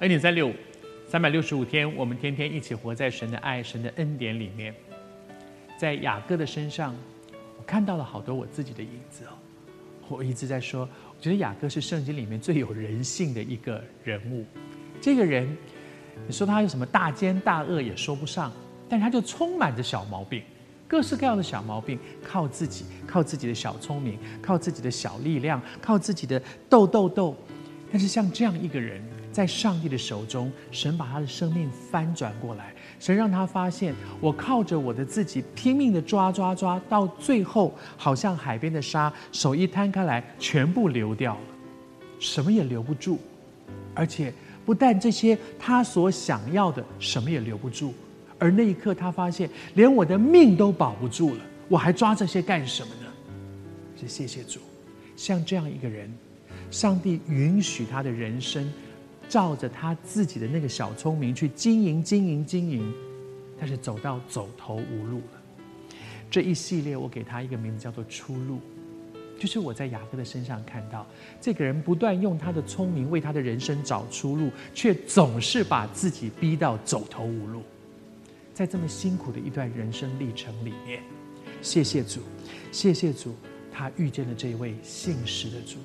恩典三六五，三百六十五天，我们天天一起活在神的爱、神的恩典里面。在雅各的身上，我看到了好多我自己的影子哦。我一直在说，我觉得雅各是圣经里面最有人性的一个人物。这个人，你说他有什么大奸大恶也说不上，但他就充满着小毛病，各式各样的小毛病，靠自己，靠自己的小聪明，靠自己的小力量，靠自己的斗斗斗。但是像这样一个人，在上帝的手中，神把他的生命翻转过来。神让他发现，我靠着我的自己拼命的抓抓抓，到最后好像海边的沙，手一摊开来，全部流掉了，什么也留不住。而且不但这些他所想要的，什么也留不住。而那一刻，他发现连我的命都保不住了，我还抓这些干什么呢？是谢谢主，像这样一个人，上帝允许他的人生。照着他自己的那个小聪明去经营、经营、经营，但是走到走投无路了。这一系列我给他一个名字叫做“出路”，就是我在雅各的身上看到这个人不断用他的聪明为他的人生找出路，却总是把自己逼到走投无路。在这么辛苦的一段人生历程里面，谢谢主，谢谢主，他遇见了这位信实的主，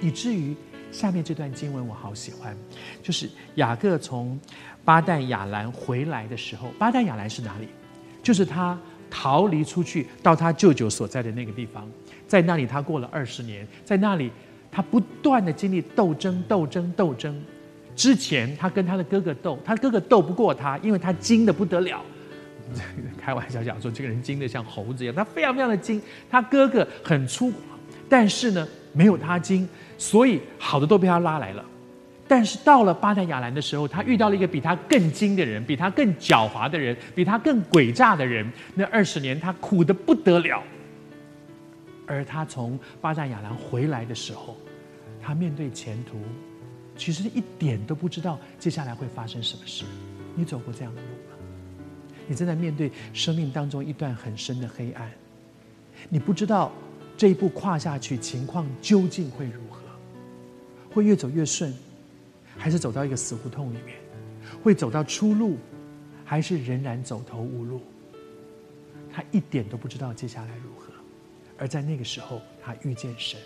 以至于。下面这段经文我好喜欢，就是雅各从巴旦亚兰回来的时候，巴旦亚兰是哪里？就是他逃离出去到他舅舅所在的那个地方，在那里他过了二十年，在那里他不断的经历斗争、斗争、斗争。之前他跟他的哥哥斗，他哥哥斗不过他，因为他精得不得了。开玩笑讲说，这个人精得像猴子一样，他非常非常的精。他哥哥很粗犷，但是呢，没有他精。所以好的都被他拉来了，但是到了巴旦亚兰的时候，他遇到了一个比他更精的人，比他更狡猾的人，比他更诡诈的人。那二十年他苦得不得了。而他从巴旦亚兰回来的时候，他面对前途，其实一点都不知道接下来会发生什么事。你走过这样的路吗？你正在面对生命当中一段很深的黑暗，你不知道这一步跨下去，情况究竟会如何？会越走越顺，还是走到一个死胡同里面？会走到出路，还是仍然走投无路？他一点都不知道接下来如何。而在那个时候，他遇见神，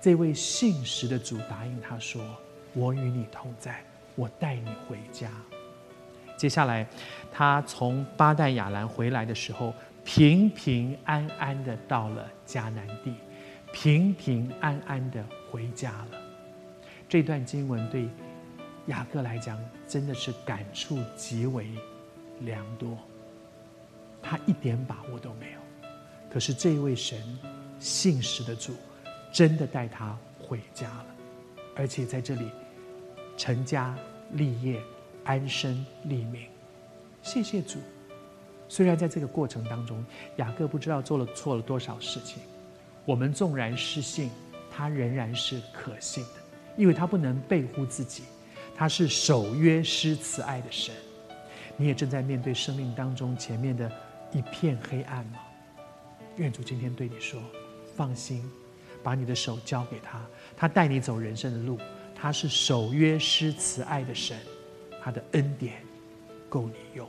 这位信实的主答应他说：“我与你同在，我带你回家。”接下来，他从巴旦亚兰回来的时候，平平安安的到了迦南地，平平安安的回家了。这段经文对雅各来讲真的是感触极为良多，他一点把握都没有。可是这位神信实的主，真的带他回家了，而且在这里成家立业、安身立命。谢谢主。虽然在这个过程当中，雅各不知道做了错了多少事情，我们纵然失信，他仍然是可信的。因为他不能背乎自己，他是守约施慈爱的神。你也正在面对生命当中前面的一片黑暗吗？愿主今天对你说：放心，把你的手交给他，他带你走人生的路。他是守约施慈爱的神，他的恩典够你用。